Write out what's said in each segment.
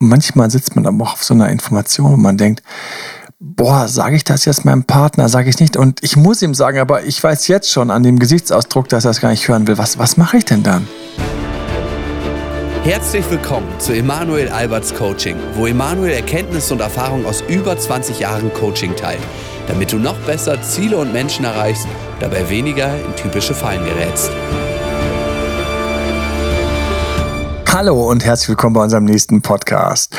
manchmal sitzt man aber auch auf so einer Information, wo man denkt, boah, sage ich das jetzt meinem Partner, sage ich nicht. Und ich muss ihm sagen, aber ich weiß jetzt schon an dem Gesichtsausdruck, dass er es gar nicht hören will. Was, was mache ich denn dann? Herzlich willkommen zu Emanuel Alberts Coaching, wo Emanuel Erkenntnisse und Erfahrung aus über 20 Jahren Coaching teilt, damit du noch besser Ziele und Menschen erreichst, dabei weniger in typische Fallen gerätst. Hallo und herzlich willkommen bei unserem nächsten Podcast.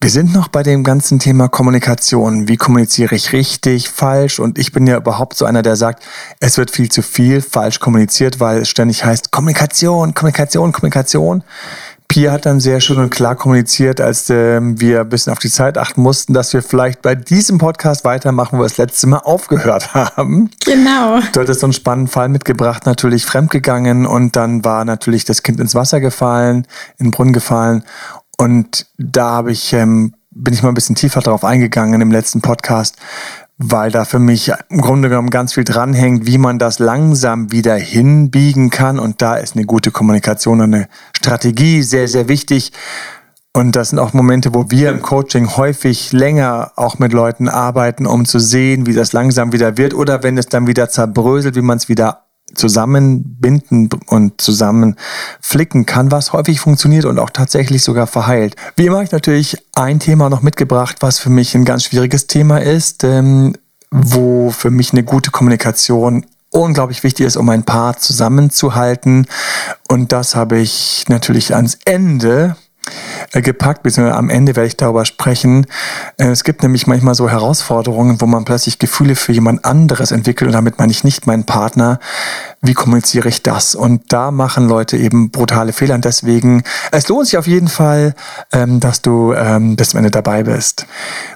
Wir sind noch bei dem ganzen Thema Kommunikation. Wie kommuniziere ich richtig, falsch? Und ich bin ja überhaupt so einer, der sagt, es wird viel zu viel falsch kommuniziert, weil es ständig heißt Kommunikation, Kommunikation, Kommunikation. Pia hat dann sehr schön und klar kommuniziert, als äh, wir ein bisschen auf die Zeit achten mussten, dass wir vielleicht bei diesem Podcast weitermachen, wo wir das letzte Mal aufgehört haben. Genau. Du hattest so einen spannenden Fall mitgebracht, natürlich fremdgegangen und dann war natürlich das Kind ins Wasser gefallen, in den Brunnen gefallen. Und da habe ich, ähm, bin ich mal ein bisschen tiefer drauf eingegangen im letzten Podcast, weil da für mich im Grunde genommen ganz viel dranhängt, wie man das langsam wieder hinbiegen kann. Und da ist eine gute Kommunikation und eine Strategie sehr, sehr wichtig. Und das sind auch Momente, wo wir im Coaching häufig länger auch mit Leuten arbeiten, um zu sehen, wie das langsam wieder wird oder wenn es dann wieder zerbröselt, wie man es wieder zusammenbinden und zusammen flicken kann, was häufig funktioniert und auch tatsächlich sogar verheilt. Wie immer habe ich natürlich ein Thema noch mitgebracht, was für mich ein ganz schwieriges Thema ist, ähm, wo für mich eine gute Kommunikation unglaublich wichtig ist, um ein Paar zusammenzuhalten. Und das habe ich natürlich ans Ende gepackt, beziehungsweise am Ende werde ich darüber sprechen. Äh, es gibt nämlich manchmal so Herausforderungen, wo man plötzlich Gefühle für jemand anderes entwickelt und damit meine ich nicht meinen Partner. Wie kommuniziere ich das? Und da machen Leute eben brutale Fehler und deswegen, es lohnt sich auf jeden Fall, ähm, dass du ähm, bis zum Ende dabei bist.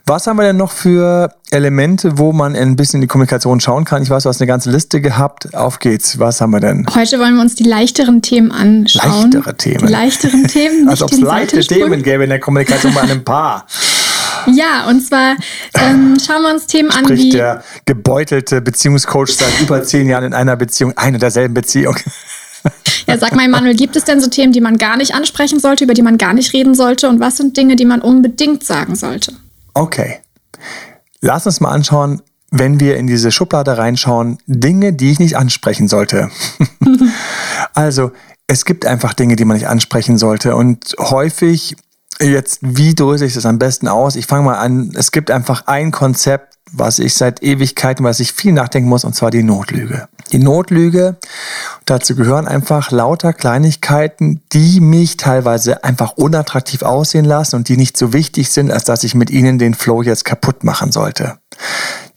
Was haben wir denn noch für Elemente, wo man ein bisschen in die Kommunikation schauen kann? Ich weiß, du hast eine ganze Liste gehabt. Auf geht's. Was haben wir denn? Heute wollen wir uns die leichteren Themen anschauen. Leichtere Themen. Die leichteren Themen. Als ob es leichte Themen gäbe in der Kommunikation bei einem Paar. Ja, und zwar ähm, schauen wir uns Themen Spricht an, wie der gebeutelte Beziehungscoach seit über zehn Jahren in einer Beziehung, eine derselben Beziehung. Ja, sag mal, Manuel, gibt es denn so Themen, die man gar nicht ansprechen sollte, über die man gar nicht reden sollte? Und was sind Dinge, die man unbedingt sagen sollte? Okay. Lass uns mal anschauen, wenn wir in diese Schublade reinschauen, Dinge, die ich nicht ansprechen sollte. also, es gibt einfach Dinge, die man nicht ansprechen sollte. Und häufig, jetzt, wie dröse ich das am besten aus? Ich fange mal an, es gibt einfach ein Konzept, was ich seit Ewigkeiten, was ich viel nachdenken muss, und zwar die Notlüge. Die Notlüge, dazu gehören einfach lauter Kleinigkeiten, die mich teilweise einfach unattraktiv aussehen lassen und die nicht so wichtig sind, als dass ich mit ihnen den Flow jetzt kaputt machen sollte.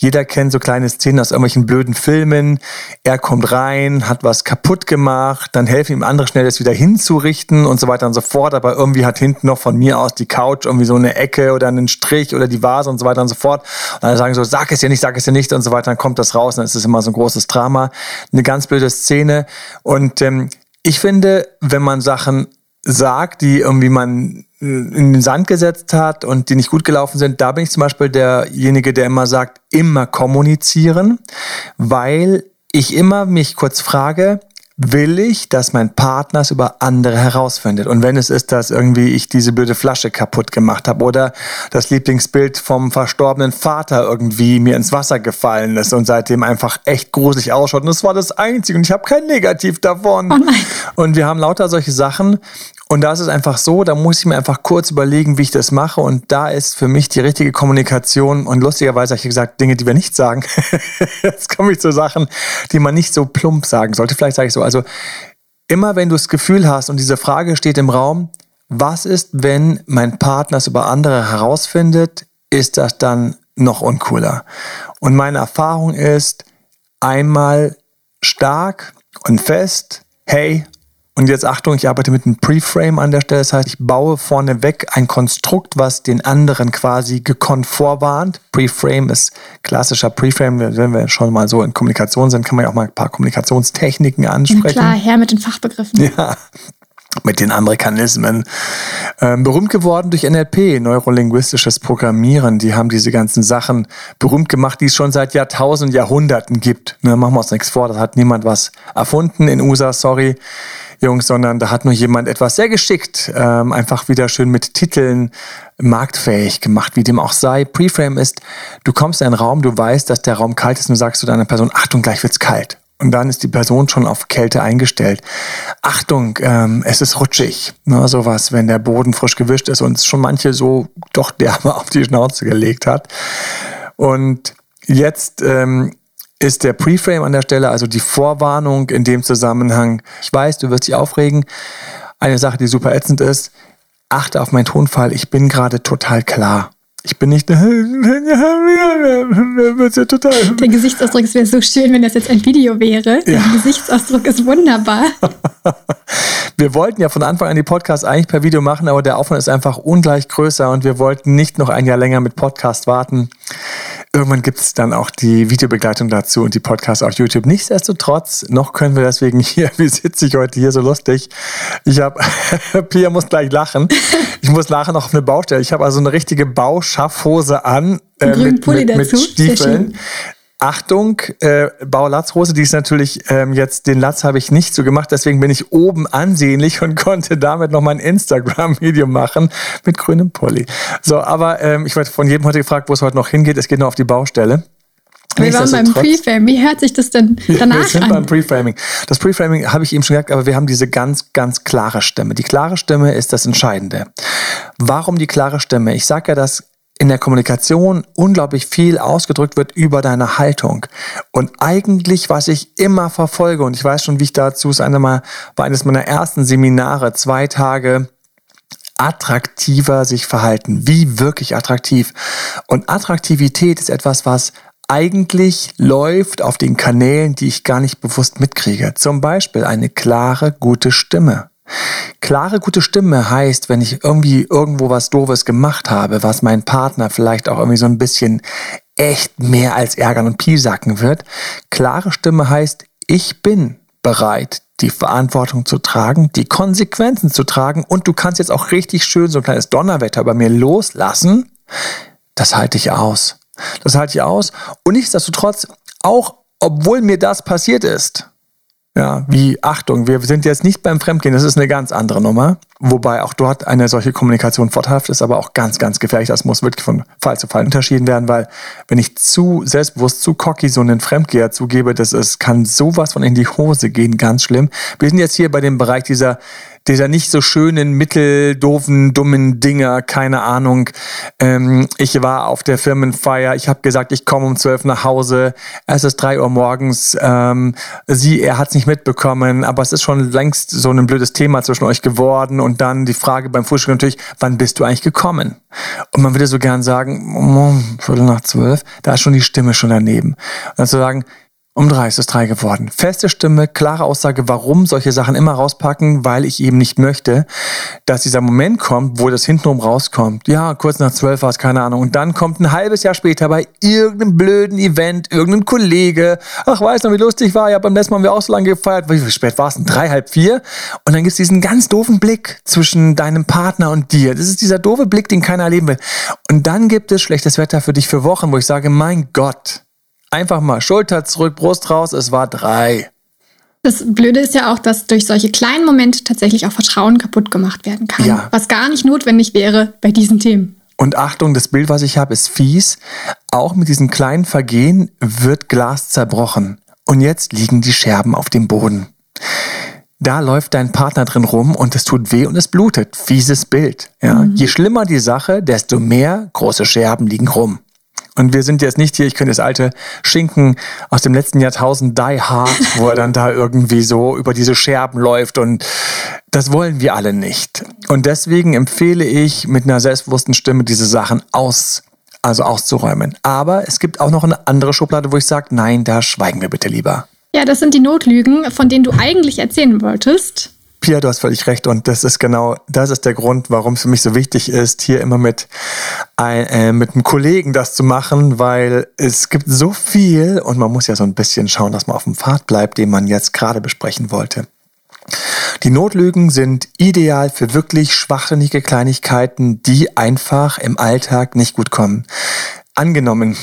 Jeder kennt so kleine Szenen aus irgendwelchen blöden Filmen. Er kommt rein, hat was kaputt gemacht, dann helfen ihm andere schnell, das wieder hinzurichten und so weiter und so fort. Aber irgendwie hat hinten noch von mir aus die Couch irgendwie so eine Ecke oder einen Strich oder die Vase und so weiter und so fort. Und dann sagen so, sag es ja nicht, sag es ja nicht und so weiter. Dann kommt das raus und dann ist es immer so ein großes Drama. Eine ganz blöde Szene. Und ähm, ich finde, wenn man Sachen sagt, die irgendwie man in den Sand gesetzt hat und die nicht gut gelaufen sind, da bin ich zum Beispiel derjenige, der immer sagt, immer kommunizieren, weil ich immer mich kurz frage, will ich, dass mein Partner es über andere herausfindet. Und wenn es ist, dass irgendwie ich diese blöde Flasche kaputt gemacht habe oder das Lieblingsbild vom verstorbenen Vater irgendwie mir ins Wasser gefallen ist und seitdem einfach echt gruselig ausschaut. Und das war das Einzige und ich habe kein Negativ davon. Oh. Und wir haben lauter solche Sachen. Und da ist es einfach so, da muss ich mir einfach kurz überlegen, wie ich das mache. Und da ist für mich die richtige Kommunikation. Und lustigerweise habe ich gesagt, Dinge, die wir nicht sagen. Jetzt komme ich zu Sachen, die man nicht so plump sagen sollte. Vielleicht sage ich so. Also immer wenn du das Gefühl hast und diese Frage steht im Raum, was ist, wenn mein Partner es über andere herausfindet, ist das dann noch uncooler. Und meine Erfahrung ist einmal stark und fest, hey, und jetzt Achtung, ich arbeite mit einem Preframe an der Stelle. Das heißt, ich baue vorneweg ein Konstrukt, was den anderen quasi gekonnt vorwarnt. Preframe ist klassischer Preframe. Wenn wir schon mal so in Kommunikation sind, kann man ja auch mal ein paar Kommunikationstechniken ansprechen. Klar, her mit den Fachbegriffen. Ja, mit den Amerikanismen. Ähm, berühmt geworden durch NLP, neurolinguistisches Programmieren. Die haben diese ganzen Sachen berühmt gemacht, die es schon seit Jahrtausenden, Jahrhunderten gibt. Ne, machen wir uns nichts vor, das hat niemand was erfunden in USA, sorry. Jungs, sondern da hat nur jemand etwas sehr geschickt, ähm, einfach wieder schön mit Titeln marktfähig gemacht, wie dem auch sei. Preframe ist, du kommst in einen Raum, du weißt, dass der Raum kalt ist und du sagst zu deiner Person, Achtung, gleich wird's kalt. Und dann ist die Person schon auf Kälte eingestellt. Achtung, ähm, es ist rutschig. Ne, sowas, wenn der Boden frisch gewischt ist und es schon manche so doch derbe auf die Schnauze gelegt hat. Und jetzt ähm, ist der Preframe an der Stelle, also die Vorwarnung in dem Zusammenhang. Ich weiß, du wirst dich aufregen. Eine Sache, die super ätzend ist. Achte auf meinen Tonfall. Ich bin gerade total klar. Ich bin nicht. Der Gesichtsausdruck wäre so schön, wenn das jetzt ein Video wäre. Der ja. Gesichtsausdruck ist wunderbar. Wir wollten ja von Anfang an die Podcasts eigentlich per Video machen, aber der Aufwand ist einfach ungleich größer und wir wollten nicht noch ein Jahr länger mit Podcast warten. Irgendwann gibt es dann auch die Videobegleitung dazu und die Podcasts auf YouTube. Nichtsdestotrotz, noch können wir deswegen hier, wie sitze ich heute hier so lustig? Ich habe, Pia muss gleich lachen. Ich muss nachher noch auf eine Baustelle. Ich habe also eine richtige Bauschaffhose an. Äh, mit, mit, mit Stiefeln. Achtung, äh, Baulatzhose, die ist natürlich ähm, jetzt, den Latz habe ich nicht so gemacht, deswegen bin ich oben ansehnlich und konnte damit noch mein Instagram-Video machen mit grünem Pulli. So, aber ähm, ich werde von jedem heute gefragt, wo es heute noch hingeht. Es geht nur auf die Baustelle. Wir waren beim Preframing. Wie hört sich das denn danach an? Wir sind an? beim Preframing. Das Preframing habe ich eben schon gesagt, aber wir haben diese ganz, ganz klare Stimme. Die klare Stimme ist das Entscheidende. Warum die klare Stimme? Ich sage ja, dass in der Kommunikation unglaublich viel ausgedrückt wird über deine Haltung. Und eigentlich, was ich immer verfolge, und ich weiß schon, wie ich dazu ist, eine mal, war eines meiner ersten Seminare, zwei Tage attraktiver sich verhalten. Wie wirklich attraktiv. Und Attraktivität ist etwas, was eigentlich läuft auf den Kanälen, die ich gar nicht bewusst mitkriege. Zum Beispiel eine klare, gute Stimme. Klare, gute Stimme heißt, wenn ich irgendwie irgendwo was Doofes gemacht habe, was mein Partner vielleicht auch irgendwie so ein bisschen echt mehr als ärgern und piesacken wird. Klare Stimme heißt, ich bin bereit, die Verantwortung zu tragen, die Konsequenzen zu tragen und du kannst jetzt auch richtig schön so ein kleines Donnerwetter bei mir loslassen. Das halte ich aus. Das halte ich aus. Und nichtsdestotrotz, auch obwohl mir das passiert ist, ja, wie Achtung, wir sind jetzt nicht beim Fremdgehen, das ist eine ganz andere Nummer. Wobei auch dort eine solche Kommunikation vorteilhaft ist, aber auch ganz, ganz gefährlich. Das muss wirklich von Fall zu Fall unterschieden werden, weil wenn ich zu selbstbewusst, zu cocky so einen Fremdgeher zugebe, das ist, kann sowas von in die Hose gehen, ganz schlimm. Wir sind jetzt hier bei dem Bereich dieser dieser nicht so schönen, mitteldoofen, dummen Dinger, keine Ahnung. Ähm, ich war auf der Firmenfeier, ich habe gesagt, ich komme um zwölf nach Hause, es ist drei Uhr morgens, ähm, sie, er hat es nicht mitbekommen, aber es ist schon längst so ein blödes Thema zwischen euch geworden und dann die Frage beim Frühstück natürlich, wann bist du eigentlich gekommen? Und man würde so gern sagen, oh, Viertel nach zwölf, da ist schon die Stimme schon daneben. Und dann zu sagen, um drei ist es drei geworden. Feste Stimme, klare Aussage, warum solche Sachen immer rauspacken, weil ich eben nicht möchte, dass dieser Moment kommt, wo das hintenrum rauskommt. Ja, kurz nach zwölf war es, keine Ahnung. Und dann kommt ein halbes Jahr später bei irgendeinem blöden Event, irgendein Kollege, ach, weiß noch, wie lustig war, ja, beim letzten Mal haben wir auch so lange gefeiert. Wie spät war es denn? Drei, halb vier? Und dann gibt es diesen ganz doofen Blick zwischen deinem Partner und dir. Das ist dieser doofe Blick, den keiner erleben will. Und dann gibt es schlechtes Wetter für dich für Wochen, wo ich sage, mein Gott, Einfach mal Schulter zurück, Brust raus, es war drei. Das Blöde ist ja auch, dass durch solche kleinen Momente tatsächlich auch Vertrauen kaputt gemacht werden kann. Ja. Was gar nicht notwendig wäre bei diesen Themen. Und Achtung, das Bild, was ich habe, ist fies. Auch mit diesem kleinen Vergehen wird Glas zerbrochen. Und jetzt liegen die Scherben auf dem Boden. Da läuft dein Partner drin rum und es tut weh und es blutet. Fieses Bild. Ja. Mhm. Je schlimmer die Sache, desto mehr große Scherben liegen rum. Und wir sind jetzt nicht hier, ich könnte das alte Schinken aus dem letzten Jahrtausend Die Hard, wo er dann da irgendwie so über diese Scherben läuft und das wollen wir alle nicht. Und deswegen empfehle ich mit einer selbstbewussten Stimme diese Sachen aus, also auszuräumen. Aber es gibt auch noch eine andere Schublade, wo ich sage, nein, da schweigen wir bitte lieber. Ja, das sind die Notlügen, von denen du eigentlich erzählen wolltest. Pia, du hast völlig recht und das ist genau, das ist der Grund, warum es für mich so wichtig ist, hier immer mit, äh, mit einem Kollegen das zu machen, weil es gibt so viel und man muss ja so ein bisschen schauen, dass man auf dem Pfad bleibt, den man jetzt gerade besprechen wollte. Die Notlügen sind ideal für wirklich schwachsinnige Kleinigkeiten, die einfach im Alltag nicht gut kommen. Angenommen,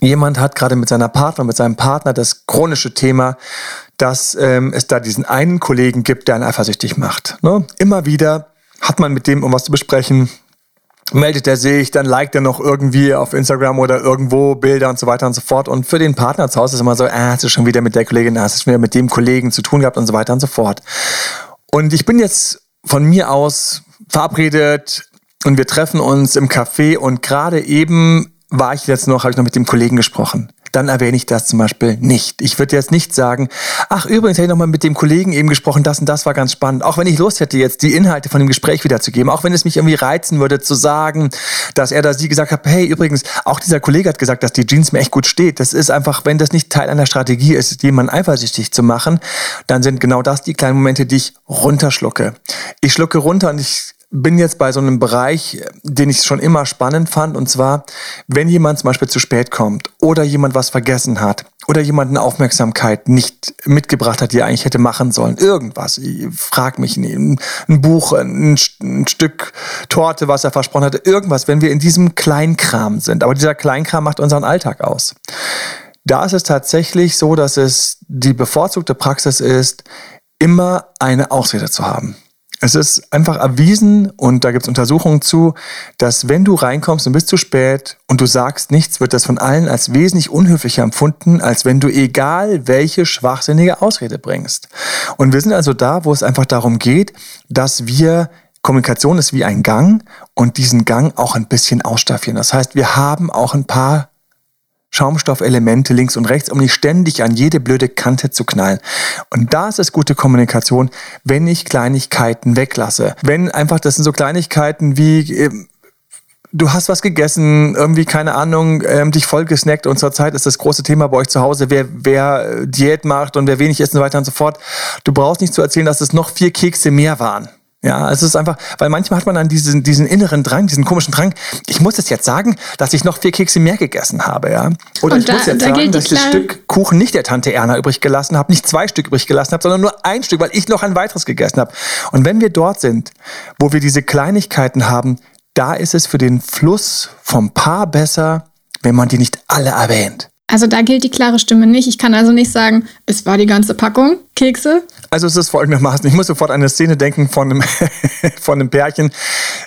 jemand hat gerade mit seiner Partner, mit seinem Partner das chronische Thema, dass ähm, es da diesen einen Kollegen gibt, der einen eifersüchtig macht. Ne? Immer wieder hat man mit dem um was zu besprechen, meldet er sich, dann liked er noch irgendwie auf Instagram oder irgendwo Bilder und so weiter und so fort. Und für den Partner zu Hause ist immer so, ah, hast du schon wieder mit der Kollegin, hast du schon wieder mit dem Kollegen zu tun gehabt und so weiter und so fort. Und ich bin jetzt von mir aus verabredet und wir treffen uns im Café und gerade eben war ich jetzt noch, habe ich noch mit dem Kollegen gesprochen dann erwähne ich das zum Beispiel nicht. Ich würde jetzt nicht sagen, ach übrigens hätte ich nochmal mit dem Kollegen eben gesprochen, das und das war ganz spannend. Auch wenn ich Lust hätte, jetzt die Inhalte von dem Gespräch wiederzugeben, auch wenn es mich irgendwie reizen würde zu sagen, dass er da sie gesagt hat, hey übrigens, auch dieser Kollege hat gesagt, dass die Jeans mir echt gut steht. Das ist einfach, wenn das nicht Teil einer Strategie ist, jemanden eifersüchtig zu machen, dann sind genau das die kleinen Momente, die ich runterschlucke. Ich schlucke runter und ich bin jetzt bei so einem Bereich, den ich schon immer spannend fand, und zwar, wenn jemand zum Beispiel zu spät kommt oder jemand was vergessen hat oder jemand eine Aufmerksamkeit nicht mitgebracht hat, die er eigentlich hätte machen sollen, irgendwas, ich frag mich, ein, ein Buch, ein, ein Stück Torte, was er versprochen hatte, irgendwas, wenn wir in diesem Kleinkram sind. Aber dieser Kleinkram macht unseren Alltag aus. Da ist es tatsächlich so, dass es die bevorzugte Praxis ist, immer eine Ausrede zu haben. Es ist einfach erwiesen und da gibt es Untersuchungen zu, dass wenn du reinkommst und bist zu spät und du sagst nichts, wird das von allen als wesentlich unhöflicher empfunden, als wenn du egal welche schwachsinnige Ausrede bringst. Und wir sind also da, wo es einfach darum geht, dass wir Kommunikation ist wie ein Gang und diesen Gang auch ein bisschen ausstaffieren. Das heißt, wir haben auch ein paar Schaumstoffelemente links und rechts, um nicht ständig an jede blöde Kante zu knallen. Und da ist es gute Kommunikation, wenn ich Kleinigkeiten weglasse. Wenn einfach, das sind so Kleinigkeiten wie, äh, du hast was gegessen, irgendwie, keine Ahnung, ähm, dich voll gesnackt und zurzeit ist das große Thema bei euch zu Hause, wer, wer äh, Diät macht und wer wenig isst und so weiter und so fort. Du brauchst nicht zu erzählen, dass es noch vier Kekse mehr waren. Ja, es ist einfach, weil manchmal hat man dann diesen, diesen inneren Drang, diesen komischen Drang, ich muss es jetzt sagen, dass ich noch vier Kekse mehr gegessen habe, ja. Oder und ich da, muss jetzt da sagen, dass ich das Stück Kuchen nicht der Tante Erna übrig gelassen habe, nicht zwei Stück übrig gelassen habe, sondern nur ein Stück, weil ich noch ein weiteres gegessen habe. Und wenn wir dort sind, wo wir diese Kleinigkeiten haben, da ist es für den Fluss vom Paar besser, wenn man die nicht alle erwähnt. Also da gilt die klare Stimme nicht. Ich kann also nicht sagen, es war die ganze Packung Kekse. Also es ist folgendermaßen, ich muss sofort an eine Szene denken von einem, von einem Pärchen.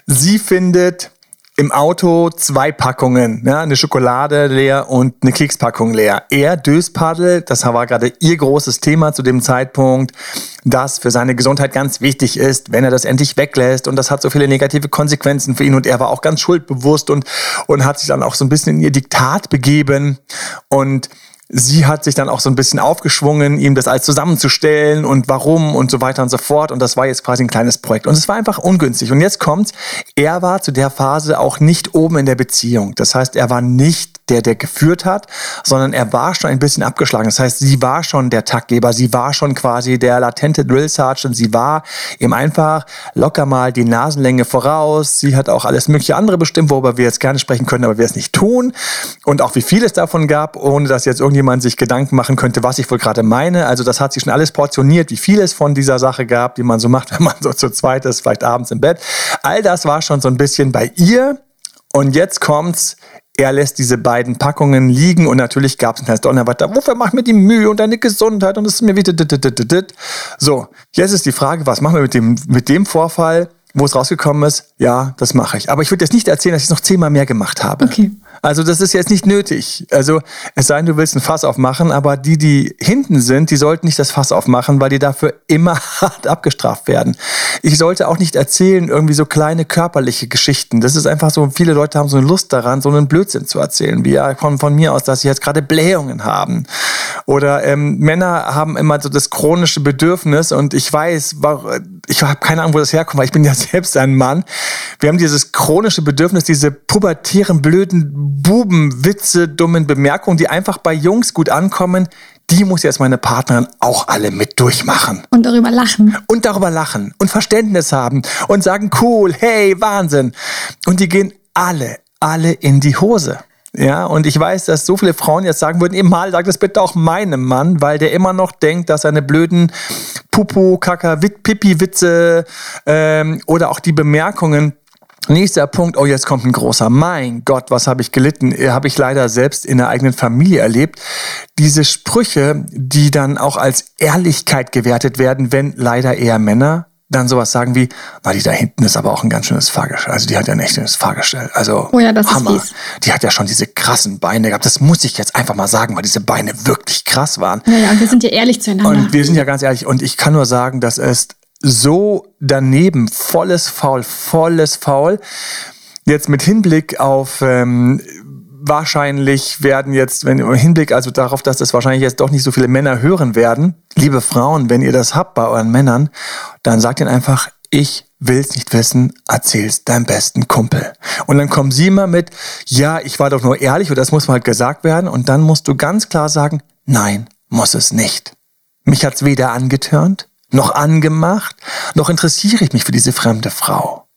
Sie findet im Auto zwei Packungen, ja, eine Schokolade leer und eine Kekspackung leer. Er Döspaddel, das war gerade ihr großes Thema zu dem Zeitpunkt, das für seine Gesundheit ganz wichtig ist, wenn er das endlich weglässt. Und das hat so viele negative Konsequenzen für ihn. Und er war auch ganz schuldbewusst und, und hat sich dann auch so ein bisschen in ihr Diktat begeben. Und sie hat sich dann auch so ein bisschen aufgeschwungen, ihm das alles zusammenzustellen und warum und so weiter und so fort. Und das war jetzt quasi ein kleines Projekt. Und es war einfach ungünstig. Und jetzt kommt's, er war zu der Phase auch nicht oben in der Beziehung. Das heißt, er war nicht der, der geführt hat, sondern er war schon ein bisschen abgeschlagen. Das heißt, sie war schon der Taktgeber, sie war schon quasi der latente Drill Sergeant, sie war ihm einfach locker mal die Nasenlänge voraus. Sie hat auch alles mögliche andere bestimmt, worüber wir jetzt gerne sprechen können, aber wir es nicht tun. Und auch wie viel es davon gab, ohne dass jetzt irgendjemand sich Gedanken machen könnte, was ich wohl gerade meine. Also das hat sich schon alles portioniert, wie viel es von dieser Sache gab, die man so macht, wenn man so zu zweit ist, vielleicht abends im Bett. All das war schon so ein bisschen bei ihr. Und jetzt kommt's, er lässt diese beiden Packungen liegen und natürlich gab es ein Donnerwetter. Wofür macht mir die Mühe und deine Gesundheit und es ist mir wieder. So, jetzt ist die Frage, was machen wir mit dem, mit dem Vorfall, wo es rausgekommen ist? Ja, das mache ich. Aber ich würde jetzt nicht erzählen, dass ich es noch zehnmal mehr gemacht habe. Okay. Also das ist jetzt nicht nötig. Also es sei denn, du willst ein Fass aufmachen, aber die, die hinten sind, die sollten nicht das Fass aufmachen, weil die dafür immer hart abgestraft werden. Ich sollte auch nicht erzählen, irgendwie so kleine körperliche Geschichten. Das ist einfach so, viele Leute haben so eine Lust daran, so einen Blödsinn zu erzählen, wie ja von, von mir aus, dass sie jetzt gerade Blähungen haben. Oder ähm, Männer haben immer so das chronische Bedürfnis und ich weiß, ich habe keine Ahnung, wo das herkommt, weil ich bin ja selbst ein Mann. Wir haben dieses chronische Bedürfnis, diese pubertären, blöden Bubenwitze, dummen Bemerkungen, die einfach bei Jungs gut ankommen, die muss jetzt meine Partnerin auch alle mit durchmachen. Und darüber lachen. Und darüber lachen und Verständnis haben und sagen, cool, hey, Wahnsinn. Und die gehen alle, alle in die Hose. Ja, und ich weiß, dass so viele Frauen jetzt sagen würden, mal sag das bitte auch meinem Mann, weil der immer noch denkt, dass seine blöden Pupu, Kaka, Pipi-Witze ähm, oder auch die Bemerkungen Nächster Punkt, oh, jetzt kommt ein großer. Mein Gott, was habe ich gelitten? Äh, habe ich leider selbst in der eigenen Familie erlebt. Diese Sprüche, die dann auch als Ehrlichkeit gewertet werden, wenn leider eher Männer dann sowas sagen wie, na, die da hinten ist aber auch ein ganz schönes Fahrgestell. Also die hat ja ein echtes Fahrgestell. Also oh ja, das Hammer. Die hat ja schon diese krassen Beine gehabt. Das muss ich jetzt einfach mal sagen, weil diese Beine wirklich krass waren. Naja, und wir sind ja ehrlich zueinander. Und wir sind ja ganz ehrlich. Und ich kann nur sagen, das ist so daneben, volles Faul, volles Faul. Jetzt mit Hinblick auf ähm, wahrscheinlich werden jetzt, wenn im Hinblick also darauf, dass das wahrscheinlich jetzt doch nicht so viele Männer hören werden, liebe Frauen, wenn ihr das habt bei euren Männern, dann sagt ihnen einfach, ich will's nicht wissen, erzähl's deinem besten Kumpel. Und dann kommen sie immer mit, ja, ich war doch nur ehrlich oder das muss mal halt gesagt werden. Und dann musst du ganz klar sagen, nein, muss es nicht. Mich hat's weder angetörnt, noch angemacht, noch interessiere ich mich für diese fremde Frau.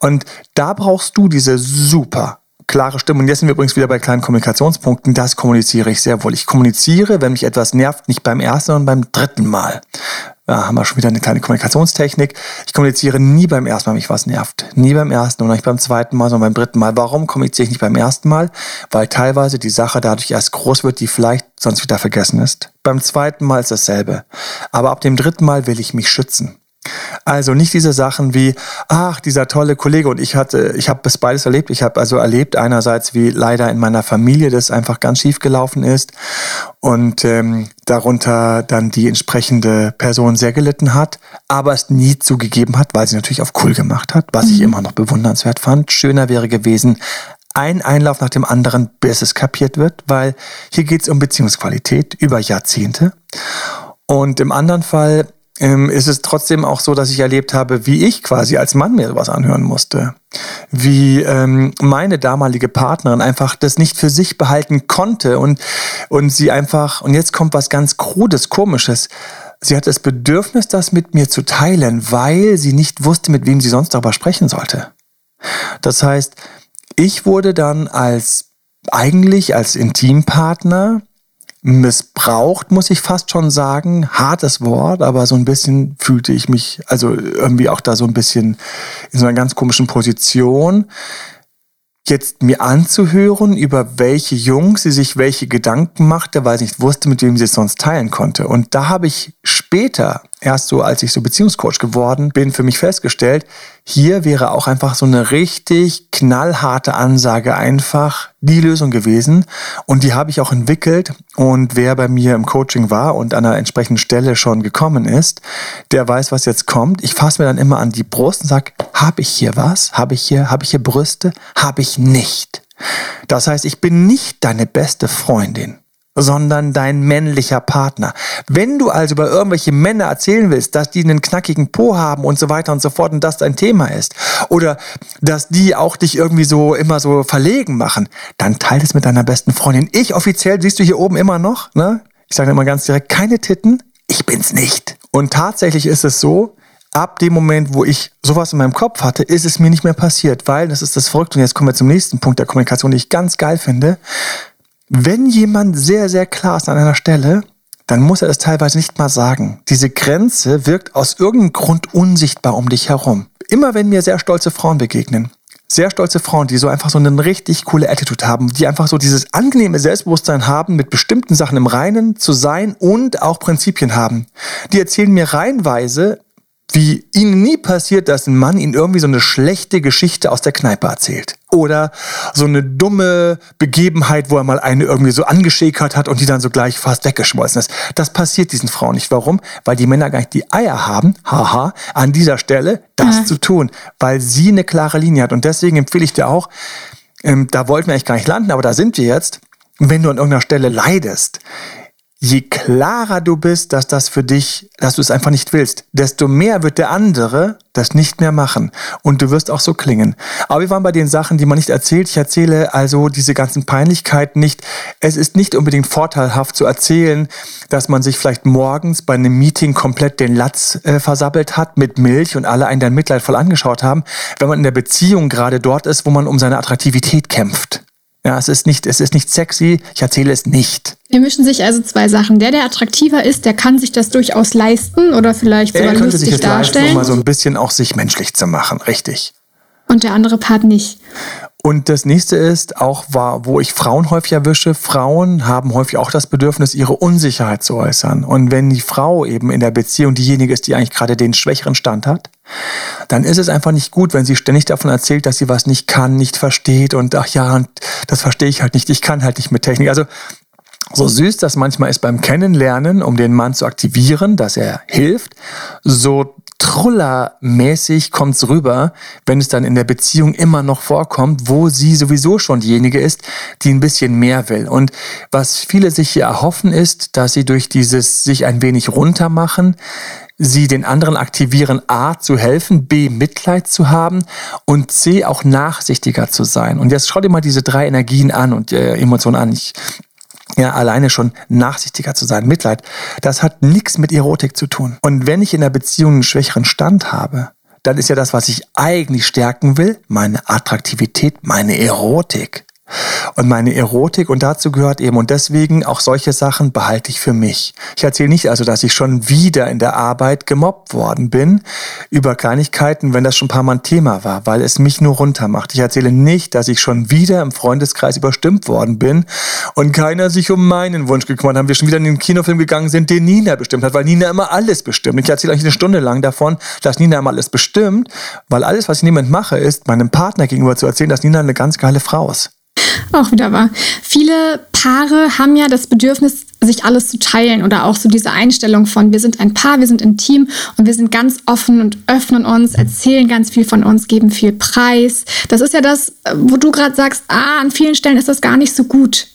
Und da brauchst du diese super klare Stimme. Und jetzt sind wir übrigens wieder bei kleinen Kommunikationspunkten. Das kommuniziere ich sehr wohl. Ich kommuniziere, wenn mich etwas nervt, nicht beim ersten, sondern beim dritten Mal. Da haben wir schon wieder eine kleine Kommunikationstechnik. Ich kommuniziere nie beim ersten Mal, wenn mich was nervt. Nie beim ersten und nicht beim zweiten Mal, sondern beim dritten Mal. Warum kommuniziere ich nicht beim ersten Mal? Weil teilweise die Sache dadurch erst groß wird, die vielleicht sonst wieder vergessen ist. Beim zweiten Mal ist dasselbe. Aber ab dem dritten Mal will ich mich schützen. Also nicht diese Sachen wie, ach, dieser tolle Kollege und ich hatte, ich habe das beides erlebt. Ich habe also erlebt einerseits, wie leider in meiner Familie das einfach ganz schief gelaufen ist und ähm, darunter dann die entsprechende Person sehr gelitten hat, aber es nie zugegeben hat, weil sie natürlich auf cool gemacht hat, was mhm. ich immer noch bewundernswert fand. Schöner wäre gewesen, ein Einlauf nach dem anderen, bis es kapiert wird, weil hier geht es um Beziehungsqualität über Jahrzehnte. Und im anderen Fall ähm, ist es trotzdem auch so, dass ich erlebt habe, wie ich quasi als Mann mir sowas anhören musste. Wie ähm, meine damalige Partnerin einfach das nicht für sich behalten konnte und, und sie einfach, und jetzt kommt was ganz Krudes, Komisches. Sie hat das Bedürfnis, das mit mir zu teilen, weil sie nicht wusste, mit wem sie sonst darüber sprechen sollte. Das heißt, ich wurde dann als eigentlich als Intimpartner missbraucht, muss ich fast schon sagen. Hartes Wort, aber so ein bisschen fühlte ich mich, also irgendwie auch da so ein bisschen in so einer ganz komischen Position jetzt mir anzuhören, über welche Jungs sie sich welche Gedanken machte, weil sie nicht wusste, mit wem sie es sonst teilen konnte. Und da habe ich später, erst so als ich so Beziehungscoach geworden bin, für mich festgestellt, hier wäre auch einfach so eine richtig knallharte Ansage einfach die Lösung gewesen. Und die habe ich auch entwickelt. Und wer bei mir im Coaching war und an einer entsprechenden Stelle schon gekommen ist, der weiß, was jetzt kommt. Ich fasse mir dann immer an die Brust und sage, habe ich hier was? Habe ich hier, habe ich hier Brüste? Habe ich nicht. Das heißt, ich bin nicht deine beste Freundin sondern dein männlicher Partner. Wenn du also über irgendwelche Männer erzählen willst, dass die einen knackigen Po haben und so weiter und so fort und das dein Thema ist, oder dass die auch dich irgendwie so immer so verlegen machen, dann teile es mit deiner besten Freundin. Ich offiziell, siehst du hier oben immer noch, ne? Ich sage immer ganz direkt, keine Titten, ich bin's nicht. Und tatsächlich ist es so, ab dem Moment, wo ich sowas in meinem Kopf hatte, ist es mir nicht mehr passiert, weil das ist das Verrückte. Und jetzt kommen wir zum nächsten Punkt der Kommunikation, den ich ganz geil finde. Wenn jemand sehr, sehr klar ist an einer Stelle, dann muss er das teilweise nicht mal sagen. Diese Grenze wirkt aus irgendeinem Grund unsichtbar um dich herum. Immer wenn mir sehr stolze Frauen begegnen, sehr stolze Frauen, die so einfach so eine richtig coole Attitude haben, die einfach so dieses angenehme Selbstbewusstsein haben, mit bestimmten Sachen im Reinen zu sein und auch Prinzipien haben. Die erzählen mir reihenweise, wie ihnen nie passiert, dass ein Mann ihnen irgendwie so eine schlechte Geschichte aus der Kneipe erzählt. Oder so eine dumme Begebenheit, wo er mal eine irgendwie so angeschäkert hat und die dann so gleich fast weggeschmolzen ist. Das passiert diesen Frauen nicht. Warum? Weil die Männer gar nicht die Eier haben, haha, an dieser Stelle das ja. zu tun. Weil sie eine klare Linie hat. Und deswegen empfehle ich dir auch, ähm, da wollten wir eigentlich gar nicht landen, aber da sind wir jetzt. Wenn du an irgendeiner Stelle leidest, je klarer du bist, dass das für dich, dass du es einfach nicht willst, desto mehr wird der andere das nicht mehr machen. Und du wirst auch so klingen. Aber wir waren bei den Sachen, die man nicht erzählt. Ich erzähle also diese ganzen Peinlichkeiten nicht. Es ist nicht unbedingt vorteilhaft zu erzählen, dass man sich vielleicht morgens bei einem Meeting komplett den Latz äh, versabbelt hat mit Milch und alle einen dann mitleidvoll angeschaut haben, wenn man in der Beziehung gerade dort ist, wo man um seine Attraktivität kämpft. Ja, es ist nicht, es ist nicht sexy. Ich erzähle es nicht. Hier mischen sich also zwei Sachen. Der, der attraktiver ist, der kann sich das durchaus leisten oder vielleicht sogar er könnte lustig sich das darstellen. Leisten, um mal so ein bisschen auch sich menschlich zu machen, richtig. Und der andere Part nicht. Und das nächste ist auch, wo ich Frauen häufig erwische, Frauen haben häufig auch das Bedürfnis, ihre Unsicherheit zu äußern. Und wenn die Frau eben in der Beziehung diejenige ist, die eigentlich gerade den schwächeren Stand hat, dann ist es einfach nicht gut, wenn sie ständig davon erzählt, dass sie was nicht kann, nicht versteht und ach ja, das verstehe ich halt nicht, ich kann halt nicht mit Technik. Also so süß das manchmal ist beim Kennenlernen, um den Mann zu aktivieren, dass er hilft, so Trullermäßig kommt's rüber, wenn es dann in der Beziehung immer noch vorkommt, wo sie sowieso schon diejenige ist, die ein bisschen mehr will. Und was viele sich hier erhoffen, ist, dass sie durch dieses sich ein wenig runtermachen, sie den anderen aktivieren, A, zu helfen, B, Mitleid zu haben und C, auch nachsichtiger zu sein. Und jetzt schau dir mal diese drei Energien an und äh, Emotionen an. Ich ja, alleine schon nachsichtiger zu sein, Mitleid, das hat nichts mit Erotik zu tun. Und wenn ich in der Beziehung einen schwächeren Stand habe, dann ist ja das, was ich eigentlich stärken will, meine Attraktivität, meine Erotik und meine Erotik und dazu gehört eben und deswegen auch solche Sachen behalte ich für mich. Ich erzähle nicht also, dass ich schon wieder in der Arbeit gemobbt worden bin über Kleinigkeiten, wenn das schon ein paar Mal ein Thema war, weil es mich nur runtermacht. Ich erzähle nicht, dass ich schon wieder im Freundeskreis überstimmt worden bin und keiner sich um meinen Wunsch gekümmert hat. Wir schon wieder in den Kinofilm gegangen sind, den Nina bestimmt hat, weil Nina immer alles bestimmt. Ich erzähle eigentlich eine Stunde lang davon, dass Nina immer alles bestimmt, weil alles, was ich niemand mache, ist, meinem Partner gegenüber zu erzählen, dass Nina eine ganz geile Frau ist. Auch wieder wahr. Viele Paare haben ja das Bedürfnis, sich alles zu teilen oder auch so diese Einstellung von, wir sind ein Paar, wir sind ein Team und wir sind ganz offen und öffnen uns, erzählen ganz viel von uns, geben viel Preis. Das ist ja das, wo du gerade sagst, ah, an vielen Stellen ist das gar nicht so gut.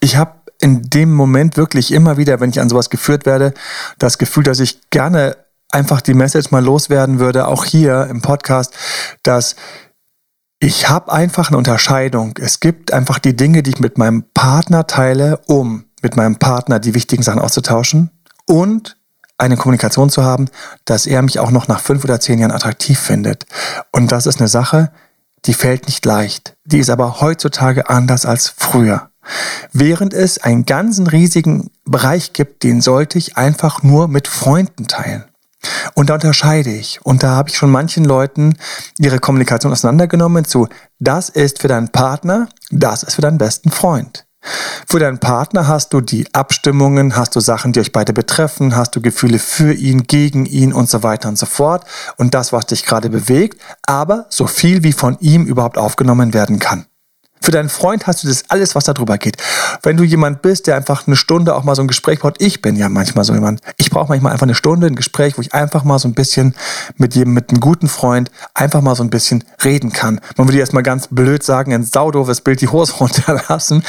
Ich habe in dem Moment wirklich immer wieder, wenn ich an sowas geführt werde, das Gefühl, dass ich gerne einfach die Message mal loswerden würde, auch hier im Podcast, dass ich habe einfach eine Unterscheidung. Es gibt einfach die Dinge, die ich mit meinem Partner teile, um mit meinem Partner die wichtigen Sachen auszutauschen und eine Kommunikation zu haben, dass er mich auch noch nach fünf oder zehn Jahren attraktiv findet. Und das ist eine Sache, die fällt nicht leicht. Die ist aber heutzutage anders als früher. Während es einen ganzen riesigen Bereich gibt, den sollte ich einfach nur mit Freunden teilen. Und da unterscheide ich. Und da habe ich schon manchen Leuten ihre Kommunikation auseinandergenommen zu, das ist für deinen Partner, das ist für deinen besten Freund. Für deinen Partner hast du die Abstimmungen, hast du Sachen, die euch beide betreffen, hast du Gefühle für ihn, gegen ihn und so weiter und so fort. Und das, was dich gerade bewegt, aber so viel wie von ihm überhaupt aufgenommen werden kann. Für deinen Freund hast du das alles, was darüber geht. Wenn du jemand bist, der einfach eine Stunde auch mal so ein Gespräch braucht, ich bin ja manchmal so jemand, ich brauche manchmal einfach eine Stunde, ein Gespräch, wo ich einfach mal so ein bisschen mit jedem, mit einem guten Freund einfach mal so ein bisschen reden kann. Man würde jetzt mal ganz blöd sagen, ein saudoofes Bild die Hose runterlassen,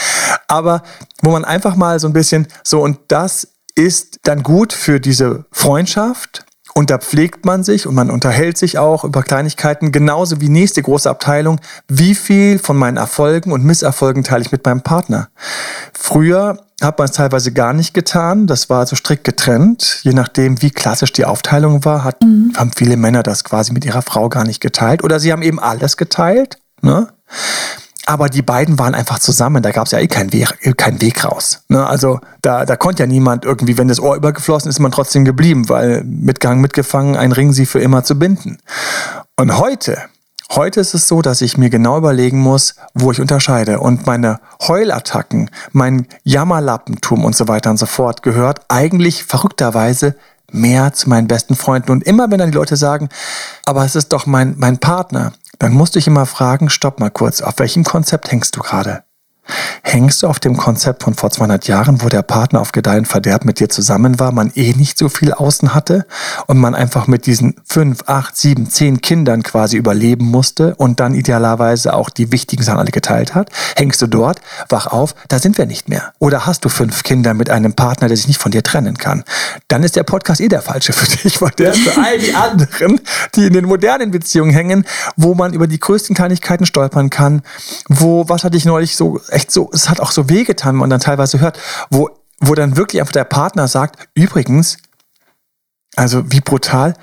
aber wo man einfach mal so ein bisschen so und das ist dann gut für diese Freundschaft und da pflegt man sich und man unterhält sich auch über Kleinigkeiten, genauso wie nächste große Abteilung. Wie viel von meinen Erfolgen und Misserfolgen teile ich mit meinem Partner? Früher hat man es teilweise gar nicht getan. Das war so strikt getrennt. Je nachdem, wie klassisch die Aufteilung war, hat, mhm. haben viele Männer das quasi mit ihrer Frau gar nicht geteilt. Oder sie haben eben alles geteilt. Ne? Aber die beiden waren einfach zusammen, da gab es ja eh keinen Weg, keinen Weg raus. Ne? Also da, da konnte ja niemand irgendwie, wenn das Ohr übergeflossen ist, ist man trotzdem geblieben, weil mitgegangen, mitgefangen, ein Ring sie für immer zu binden. Und heute, heute ist es so, dass ich mir genau überlegen muss, wo ich unterscheide. Und meine Heulattacken, mein Jammerlappentum und so weiter und so fort gehört eigentlich verrückterweise mehr zu meinen besten Freunden. Und immer wenn dann die Leute sagen, aber es ist doch mein, mein Partner, dann musst du dich immer fragen, stopp mal kurz, auf welchem Konzept hängst du gerade? Hängst du auf dem Konzept von vor 200 Jahren, wo der Partner auf Gedeihen Verderb mit dir zusammen war, man eh nicht so viel außen hatte und man einfach mit diesen fünf, acht, sieben, zehn Kindern quasi überleben musste und dann idealerweise auch die wichtigen Sachen alle geteilt hat? Hängst du dort, wach auf, da sind wir nicht mehr. Oder hast du fünf Kinder mit einem Partner, der sich nicht von dir trennen kann? Dann ist der Podcast eh der falsche für dich, weil der ist für all die anderen, die in den modernen Beziehungen hängen, wo man über die größten Kleinigkeiten stolpern kann, wo, was hatte ich neulich so echt so, es hat auch so wehgetan, wenn man dann teilweise hört, wo, wo dann wirklich einfach der Partner sagt, übrigens, also wie brutal,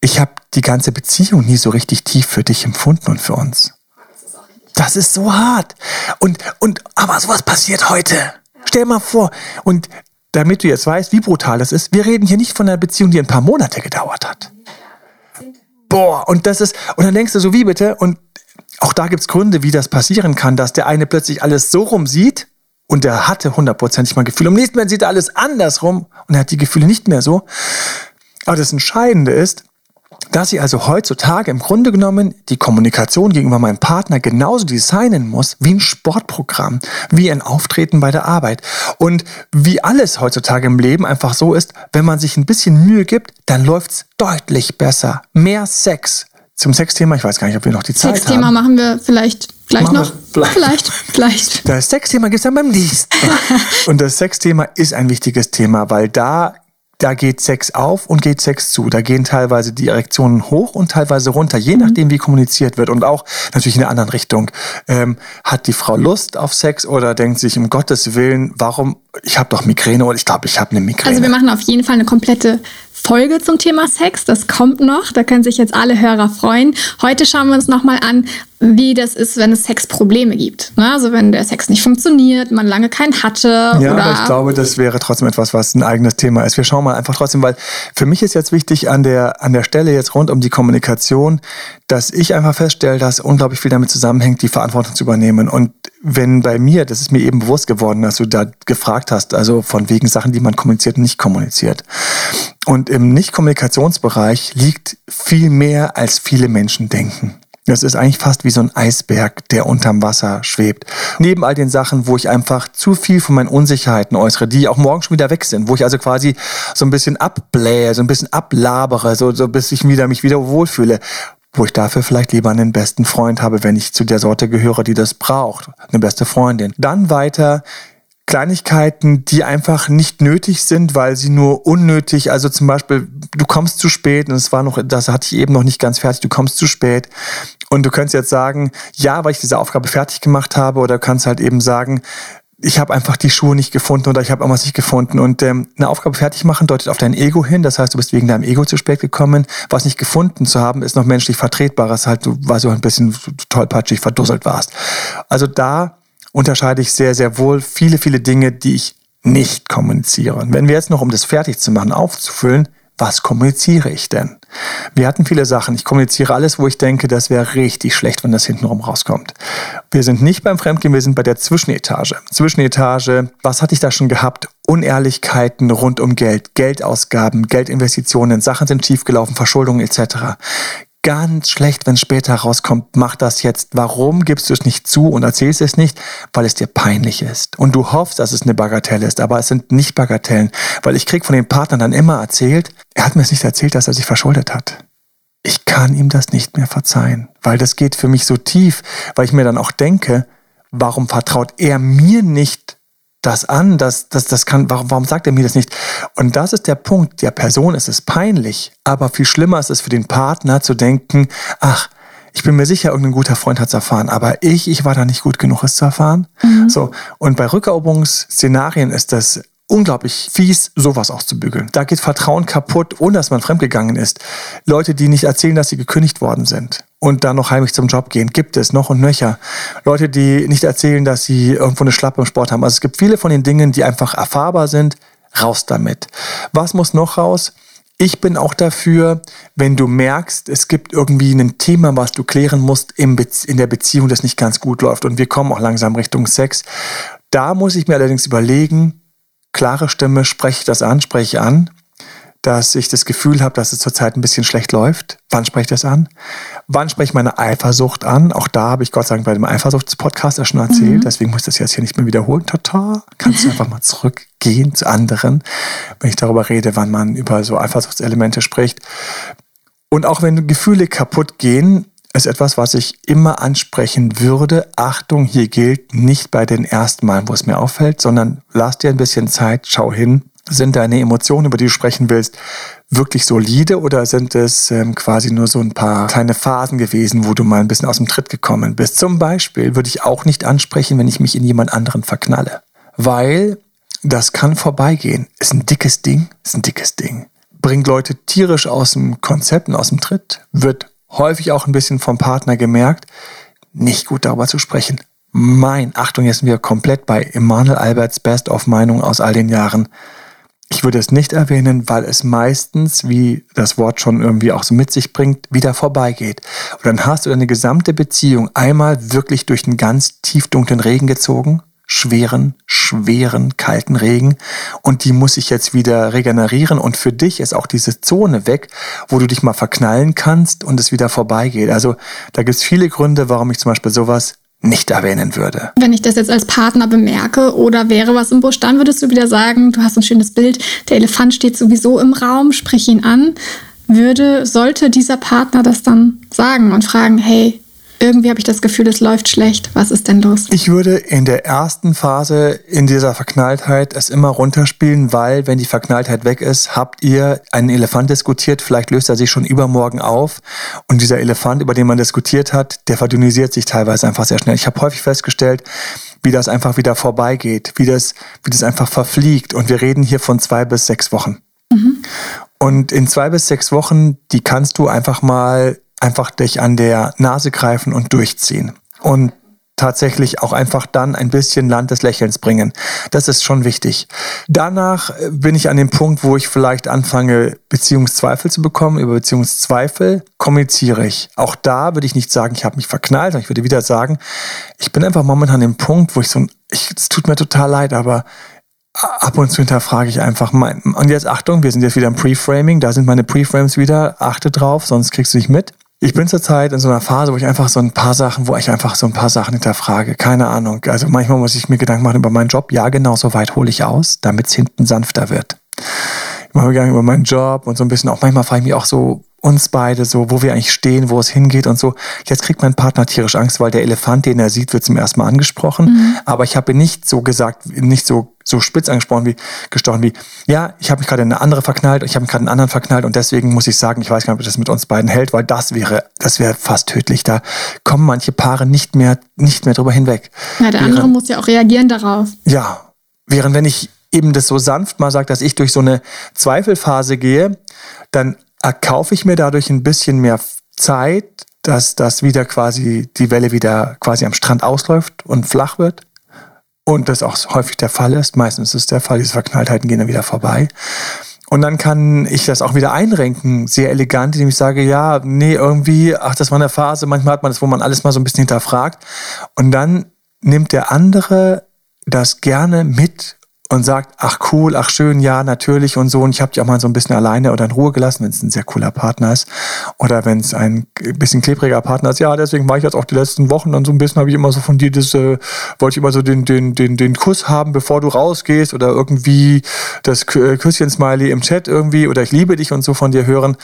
ich habe die ganze Beziehung nie so richtig tief für dich empfunden und für uns. Das ist so hart. Und, und, aber sowas passiert heute. Stell mal vor. Und damit du jetzt weißt, wie brutal das ist, wir reden hier nicht von einer Beziehung, die ein paar Monate gedauert hat. boah, und das ist, und dann denkst du so, wie bitte? Und auch da gibt's Gründe, wie das passieren kann, dass der eine plötzlich alles so rum sieht und der hatte hundertprozentig mal Gefühle. Im nächsten Moment sieht er alles andersrum und er hat die Gefühle nicht mehr so. Aber das Entscheidende ist, dass ich also heutzutage im Grunde genommen die Kommunikation gegenüber meinem Partner genauso designen muss wie ein Sportprogramm, wie ein Auftreten bei der Arbeit. Und wie alles heutzutage im Leben einfach so ist, wenn man sich ein bisschen Mühe gibt, dann läuft's deutlich besser. Mehr Sex. Zum Sexthema, ich weiß gar nicht, ob wir noch die Zeit Sexthema haben. machen wir vielleicht gleich Machen noch. vielleicht. Vielleicht, vielleicht. Das Sexthema gibt's dann beim nächsten Mal. Und das Sexthema ist ein wichtiges Thema, weil da, da geht Sex auf und geht Sex zu. Da gehen teilweise die Erektionen hoch und teilweise runter, je nachdem, wie kommuniziert wird. Und auch natürlich in der anderen Richtung. Ähm, hat die Frau Lust auf Sex oder denkt sich, um Gottes Willen, warum, ich habe doch Migräne oder ich glaube, ich habe eine Migräne. Also wir machen auf jeden Fall eine komplette Folge zum Thema Sex. Das kommt noch. Da können sich jetzt alle Hörer freuen. Heute schauen wir uns nochmal an, wie das ist, wenn es Sexprobleme gibt. Ne? Also wenn der Sex nicht funktioniert, man lange keinen hatte. Ja, aber ich glaube, das wäre trotzdem etwas, was ein eigenes Thema ist. Wir schauen mal einfach trotzdem, weil für mich ist jetzt wichtig an der, an der Stelle jetzt rund um die Kommunikation, dass ich einfach feststelle, dass unglaublich viel damit zusammenhängt, die Verantwortung zu übernehmen. Und wenn bei mir, das ist mir eben bewusst geworden, dass du da gefragt hast, also von wegen Sachen, die man kommuniziert und nicht kommuniziert. Und im Nicht-Kommunikationsbereich liegt viel mehr, als viele Menschen denken. Das ist eigentlich fast wie so ein Eisberg, der unterm Wasser schwebt. Neben all den Sachen, wo ich einfach zu viel von meinen Unsicherheiten äußere, die auch morgen schon wieder weg sind, wo ich also quasi so ein bisschen abblähe, so ein bisschen ablabere, so, so bis ich wieder, mich wieder wohlfühle, wo ich dafür vielleicht lieber einen besten Freund habe, wenn ich zu der Sorte gehöre, die das braucht. Eine beste Freundin. Dann weiter Kleinigkeiten, die einfach nicht nötig sind, weil sie nur unnötig, also zum Beispiel, du kommst zu spät, und es war noch, das hatte ich eben noch nicht ganz fertig, du kommst zu spät. Und du könntest jetzt sagen, ja, weil ich diese Aufgabe fertig gemacht habe, oder du kannst halt eben sagen, ich habe einfach die Schuhe nicht gefunden oder ich habe irgendwas nicht gefunden. Und ähm, eine Aufgabe fertig machen deutet auf dein Ego hin. Das heißt, du bist wegen deinem Ego zu spät gekommen. Was nicht gefunden zu haben, ist noch menschlich vertretbar. Ist halt, du, weil du ein bisschen tollpatschig verdusselt warst. Also da unterscheide ich sehr, sehr wohl viele, viele Dinge, die ich nicht kommuniziere. Wenn wir jetzt noch, um das fertig zu machen, aufzufüllen, was kommuniziere ich denn? Wir hatten viele Sachen. Ich kommuniziere alles, wo ich denke, das wäre richtig schlecht, wenn das hintenrum rauskommt. Wir sind nicht beim Fremdgehen, wir sind bei der Zwischenetage. Zwischenetage, was hatte ich da schon gehabt? Unehrlichkeiten rund um Geld, Geldausgaben, Geldinvestitionen, Sachen sind schiefgelaufen, Verschuldungen etc ganz schlecht, wenn später rauskommt, mach das jetzt. Warum gibst du es nicht zu und erzählst es nicht? Weil es dir peinlich ist. Und du hoffst, dass es eine Bagatelle ist, aber es sind nicht Bagatellen. Weil ich krieg von den Partnern dann immer erzählt, er hat mir es nicht erzählt, dass er sich verschuldet hat. Ich kann ihm das nicht mehr verzeihen, weil das geht für mich so tief, weil ich mir dann auch denke, warum vertraut er mir nicht das an, das, das, das kann, warum, warum sagt er mir das nicht? Und das ist der Punkt. Der Person ist es peinlich, aber viel schlimmer ist es für den Partner zu denken, ach, ich bin mir sicher, irgendein guter Freund hat es erfahren, aber ich, ich war da nicht gut genug, es zu erfahren. Mhm. So. Und bei Rückeroberungsszenarien ist das unglaublich fies, sowas auszubügeln. Da geht Vertrauen kaputt, ohne dass man fremdgegangen ist. Leute, die nicht erzählen, dass sie gekündigt worden sind und dann noch heimlich zum Job gehen, gibt es noch und nöcher. Leute, die nicht erzählen, dass sie irgendwo eine Schlappe im Sport haben. Also es gibt viele von den Dingen, die einfach erfahrbar sind. Raus damit. Was muss noch raus? Ich bin auch dafür, wenn du merkst, es gibt irgendwie ein Thema, was du klären musst in der Beziehung, das nicht ganz gut läuft. Und wir kommen auch langsam Richtung Sex. Da muss ich mir allerdings überlegen, klare Stimme, spreche ich das an, spreche ich an, dass ich das Gefühl habe, dass es zurzeit ein bisschen schlecht läuft. Wann spreche ich das an? Wann spreche ich meine Eifersucht an? Auch da habe ich Gott sei Dank bei dem Eifersuchtspodcast ja schon erzählt, mhm. deswegen muss ich das jetzt hier nicht mehr wiederholen. Tata, kannst du einfach mal zurückgehen zu anderen, wenn ich darüber rede, wann man über so Eifersuchtselemente spricht. Und auch wenn Gefühle kaputt gehen, ist etwas, was ich immer ansprechen würde. Achtung, hier gilt nicht bei den ersten Malen, wo es mir auffällt, sondern lass dir ein bisschen Zeit, schau hin. Sind deine Emotionen, über die du sprechen willst, wirklich solide oder sind es ähm, quasi nur so ein paar kleine Phasen gewesen, wo du mal ein bisschen aus dem Tritt gekommen bist? Zum Beispiel würde ich auch nicht ansprechen, wenn ich mich in jemand anderen verknalle. Weil das kann vorbeigehen. Ist ein dickes Ding, ist ein dickes Ding. Bringt Leute tierisch aus dem Konzept und aus dem Tritt, wird häufig auch ein bisschen vom Partner gemerkt, nicht gut darüber zu sprechen. Mein, Achtung, jetzt sind wir komplett bei Emanuel Alberts Best-of-Meinung aus all den Jahren. Ich würde es nicht erwähnen, weil es meistens, wie das Wort schon irgendwie auch so mit sich bringt, wieder vorbeigeht. Und dann hast du deine gesamte Beziehung einmal wirklich durch einen ganz tief dunklen Regen gezogen schweren, schweren, kalten Regen und die muss sich jetzt wieder regenerieren und für dich ist auch diese Zone weg, wo du dich mal verknallen kannst und es wieder vorbeigeht. Also da gibt es viele Gründe, warum ich zum Beispiel sowas nicht erwähnen würde. Wenn ich das jetzt als Partner bemerke oder wäre was im Busch, dann würdest du wieder sagen, du hast ein schönes Bild, der Elefant steht sowieso im Raum, sprich ihn an. Würde, sollte dieser Partner das dann sagen und fragen, hey, irgendwie habe ich das Gefühl, es läuft schlecht. Was ist denn los? Ich würde in der ersten Phase in dieser Verknalltheit es immer runterspielen, weil wenn die Verknalltheit weg ist, habt ihr einen Elefant diskutiert, vielleicht löst er sich schon übermorgen auf und dieser Elefant, über den man diskutiert hat, der verdünnisiert sich teilweise einfach sehr schnell. Ich habe häufig festgestellt, wie das einfach wieder vorbeigeht, wie das, wie das einfach verfliegt und wir reden hier von zwei bis sechs Wochen. Mhm. Und in zwei bis sechs Wochen, die kannst du einfach mal einfach dich an der Nase greifen und durchziehen. Und tatsächlich auch einfach dann ein bisschen Land des Lächelns bringen. Das ist schon wichtig. Danach äh, bin ich an dem Punkt, wo ich vielleicht anfange, Beziehungszweifel zu bekommen. Über Beziehungszweifel kommuniziere ich. Auch da würde ich nicht sagen, ich habe mich verknallt, ich würde wieder sagen, ich bin einfach momentan an dem Punkt, wo ich so, es tut mir total leid, aber ab und zu hinterfrage ich einfach mein. Und jetzt Achtung, wir sind jetzt wieder im Preframing, da sind meine Preframes wieder, achte drauf, sonst kriegst du nicht mit. Ich bin zurzeit in so einer Phase, wo ich einfach so ein paar Sachen, wo ich einfach so ein paar Sachen hinterfrage. Keine Ahnung. Also manchmal muss ich mir Gedanken machen über meinen Job. Ja, genau so weit hole ich aus, damit es hinten sanfter wird. Ich mache mir Gedanken über meinen Job und so ein bisschen auch manchmal frage ich mich auch so, uns beide, so, wo wir eigentlich stehen, wo es hingeht und so. Jetzt kriegt mein Partner tierisch Angst, weil der Elefant, den er sieht, wird zum ersten Mal angesprochen. Mhm. Aber ich habe ihn nicht so gesagt, nicht so, so spitz angesprochen wie, gestochen wie, ja, ich habe mich gerade in eine andere verknallt, ich habe mich gerade in einen anderen verknallt und deswegen muss ich sagen, ich weiß gar nicht, ob das mit uns beiden hält, weil das wäre, das wäre fast tödlich. Da kommen manche Paare nicht mehr, nicht mehr drüber hinweg. Ja, der während, andere muss ja auch reagieren darauf. Ja. Während wenn ich eben das so sanft mal sage, dass ich durch so eine Zweifelphase gehe, dann erkaufe ich mir dadurch ein bisschen mehr Zeit, dass das wieder quasi, die Welle wieder quasi am Strand ausläuft und flach wird. Und das auch häufig der Fall ist. Meistens ist es der Fall, diese Verknalltheiten gehen dann wieder vorbei. Und dann kann ich das auch wieder einrenken, sehr elegant, indem ich sage, ja, nee, irgendwie, ach, das war eine Phase, manchmal hat man das, wo man alles mal so ein bisschen hinterfragt. Und dann nimmt der andere das gerne mit und sagt, ach cool, ach schön, ja, natürlich und so. Und ich habe dich auch mal so ein bisschen alleine oder in Ruhe gelassen, wenn es ein sehr cooler Partner ist. Oder wenn es ein bisschen klebriger Partner ist. Ja, deswegen war ich jetzt auch die letzten Wochen dann so ein bisschen, habe ich immer so von dir das, äh, wollte ich immer so den, den, den, den Kuss haben, bevor du rausgehst oder irgendwie das äh, Küsschen-Smiley im Chat irgendwie oder ich liebe dich und so von dir hören.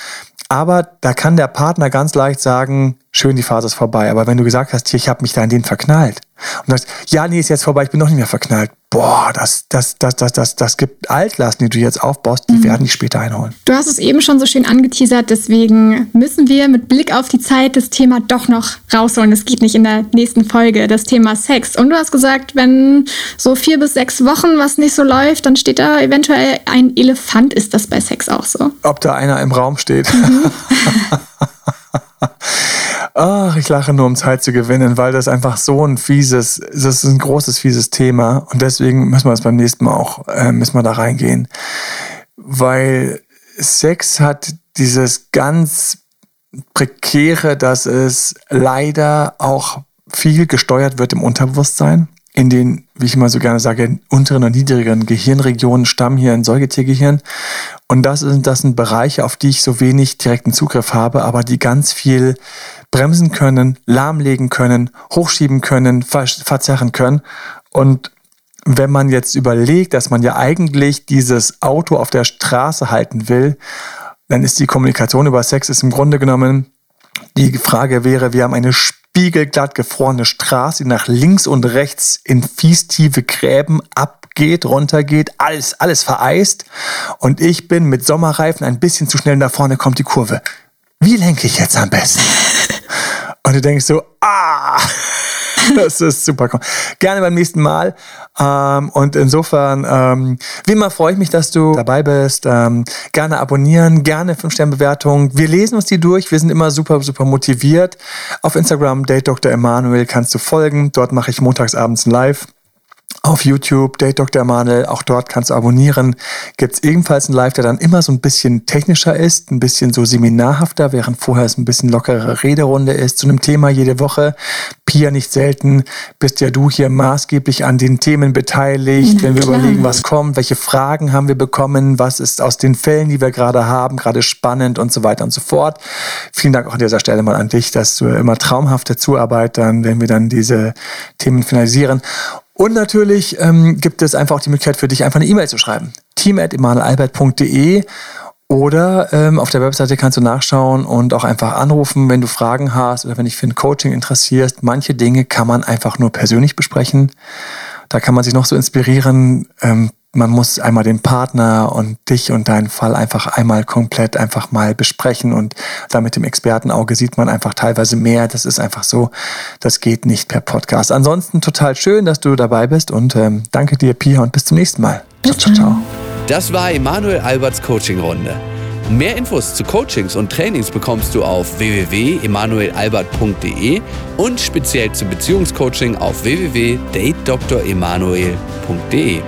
Aber da kann der Partner ganz leicht sagen, schön, die Phase ist vorbei. Aber wenn du gesagt hast, hier, ich habe mich da in den verknallt und sagst, ja, nee, ist jetzt vorbei, ich bin noch nicht mehr verknallt boah, das, das, das, das, das, das gibt Altlasten, die du jetzt aufbaust, die mhm. werden dich später einholen. Du hast es eben schon so schön angeteasert, deswegen müssen wir mit Blick auf die Zeit das Thema doch noch rausholen. Es geht nicht in der nächsten Folge, das Thema Sex. Und du hast gesagt, wenn so vier bis sechs Wochen was nicht so läuft, dann steht da eventuell ein Elefant. Ist das bei Sex auch so? Ob da einer im Raum steht. Mhm. Ach, ich lache nur, um Zeit zu gewinnen, weil das einfach so ein fieses, das ist ein großes, fieses Thema. Und deswegen müssen wir das beim nächsten Mal auch, äh, müssen wir da reingehen. Weil Sex hat dieses ganz prekäre, dass es leider auch viel gesteuert wird im Unterbewusstsein in den, wie ich immer so gerne sage, unteren und niedrigeren Gehirnregionen stammen hier ein Säugetiergehirn. Und das sind, das sind Bereiche, auf die ich so wenig direkten Zugriff habe, aber die ganz viel bremsen können, lahmlegen können, hochschieben können, verzerren können. Und wenn man jetzt überlegt, dass man ja eigentlich dieses Auto auf der Straße halten will, dann ist die Kommunikation über Sex ist im Grunde genommen die Frage wäre, wir haben eine spiegelglatt gefrorene Straße, die nach links und rechts in fiestiefe Gräben abgeht, runtergeht, alles, alles vereist. Und ich bin mit Sommerreifen ein bisschen zu schnell nach vorne kommt die Kurve. Wie lenke ich jetzt am besten? Und du denkst so, ah! Das ist super. Gerne beim nächsten Mal. Ähm, und insofern, ähm, wie immer freue ich mich, dass du dabei bist. Ähm, gerne abonnieren, gerne 5-Sterne-Bewertung. Wir lesen uns die durch. Wir sind immer super, super motiviert. Auf Instagram, Date Dr. Emanuel, kannst du folgen. Dort mache ich montagsabends Live. Auf YouTube, Date Dr. Emanuel, auch dort kannst du abonnieren. Gibt es ebenfalls einen Live, der dann immer so ein bisschen technischer ist, ein bisschen so seminarhafter, während vorher es ein bisschen lockere Rederunde ist, zu einem Thema jede Woche. Pia, nicht selten bist ja du hier maßgeblich an den Themen beteiligt, wenn wir klar. überlegen, was kommt, welche Fragen haben wir bekommen, was ist aus den Fällen, die wir gerade haben, gerade spannend und so weiter und so fort. Vielen Dank auch an dieser Stelle mal an dich, dass du immer traumhafte Zuarbeit dann, wenn wir dann diese Themen finalisieren. Und natürlich ähm, gibt es einfach auch die Möglichkeit für dich, einfach eine E-Mail zu schreiben. team.emanuelalbert.de oder ähm, auf der Webseite kannst du nachschauen und auch einfach anrufen, wenn du Fragen hast oder wenn dich für ein Coaching interessierst. Manche Dinge kann man einfach nur persönlich besprechen. Da kann man sich noch so inspirieren. Ähm, man muss einmal den Partner und dich und deinen Fall einfach einmal komplett einfach mal besprechen und da mit dem Expertenauge sieht man einfach teilweise mehr. Das ist einfach so, das geht nicht per Podcast. Ansonsten total schön, dass du dabei bist und ähm, danke dir, Pia, und bis zum nächsten Mal. Ciao, ciao, ciao. Das war Emanuel Alberts Coaching-Runde. Mehr Infos zu Coachings und Trainings bekommst du auf www.emanuelalbert.de und speziell zu Beziehungscoaching auf www.datedremanuel.de.